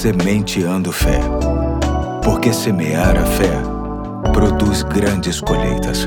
Sementeando Fé. Porque semear a fé produz grandes colheitas.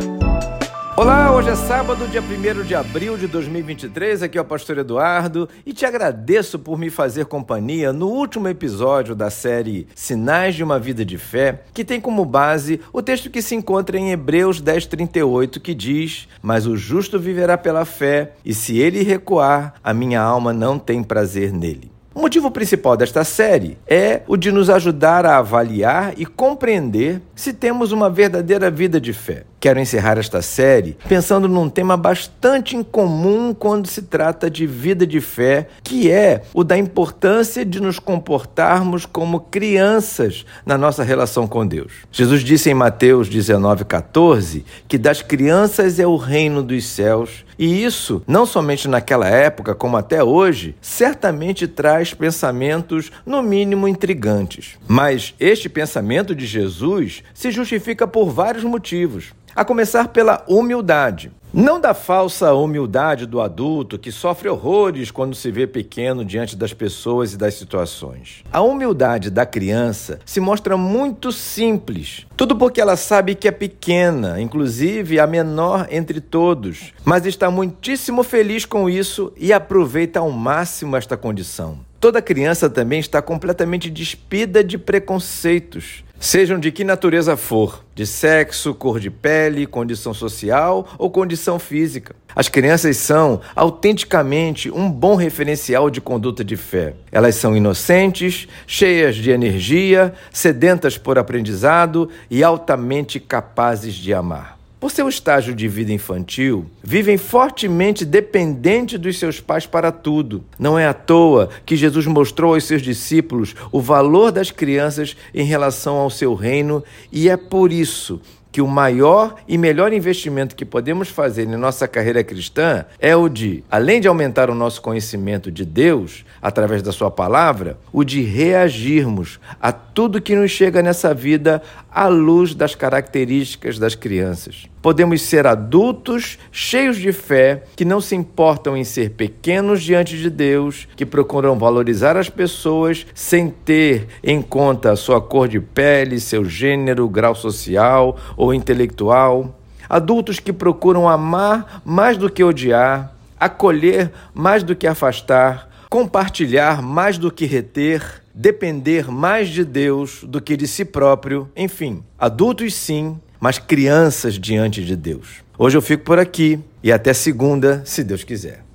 Olá, hoje é sábado, dia 1 de abril de 2023. Aqui é o Pastor Eduardo e te agradeço por me fazer companhia no último episódio da série Sinais de uma Vida de Fé, que tem como base o texto que se encontra em Hebreus 10,38, que diz: Mas o justo viverá pela fé, e se ele recuar, a minha alma não tem prazer nele. O motivo principal desta série é o de nos ajudar a avaliar e compreender se temos uma verdadeira vida de fé. Quero encerrar esta série pensando num tema bastante incomum quando se trata de vida de fé, que é o da importância de nos comportarmos como crianças na nossa relação com Deus. Jesus disse em Mateus 19,14 que das crianças é o reino dos céus, e isso, não somente naquela época, como até hoje, certamente traz pensamentos, no mínimo, intrigantes. Mas este pensamento de Jesus se justifica por vários motivos. A começar pela humildade. Não da falsa humildade do adulto que sofre horrores quando se vê pequeno diante das pessoas e das situações. A humildade da criança se mostra muito simples. Tudo porque ela sabe que é pequena, inclusive a menor entre todos, mas está muitíssimo feliz com isso e aproveita ao máximo esta condição. Toda criança também está completamente despida de preconceitos, sejam de que natureza for, de sexo, cor de pele, condição social ou condição física. As crianças são autenticamente um bom referencial de conduta de fé. Elas são inocentes, cheias de energia, sedentas por aprendizado e altamente capazes de amar. Por seu estágio de vida infantil, vivem fortemente dependentes dos seus pais para tudo. Não é à toa que Jesus mostrou aos seus discípulos o valor das crianças em relação ao seu reino, e é por isso que o maior e melhor investimento que podemos fazer em nossa carreira cristã é o de, além de aumentar o nosso conhecimento de Deus através da Sua palavra, o de reagirmos a tudo que nos chega nessa vida à luz das características das crianças. Podemos ser adultos cheios de fé, que não se importam em ser pequenos diante de Deus, que procuram valorizar as pessoas sem ter em conta a sua cor de pele, seu gênero, grau social ou intelectual. Adultos que procuram amar mais do que odiar, acolher mais do que afastar, compartilhar mais do que reter, depender mais de Deus do que de si próprio, enfim, adultos sim, mas crianças diante de Deus. Hoje eu fico por aqui e até segunda, se Deus quiser.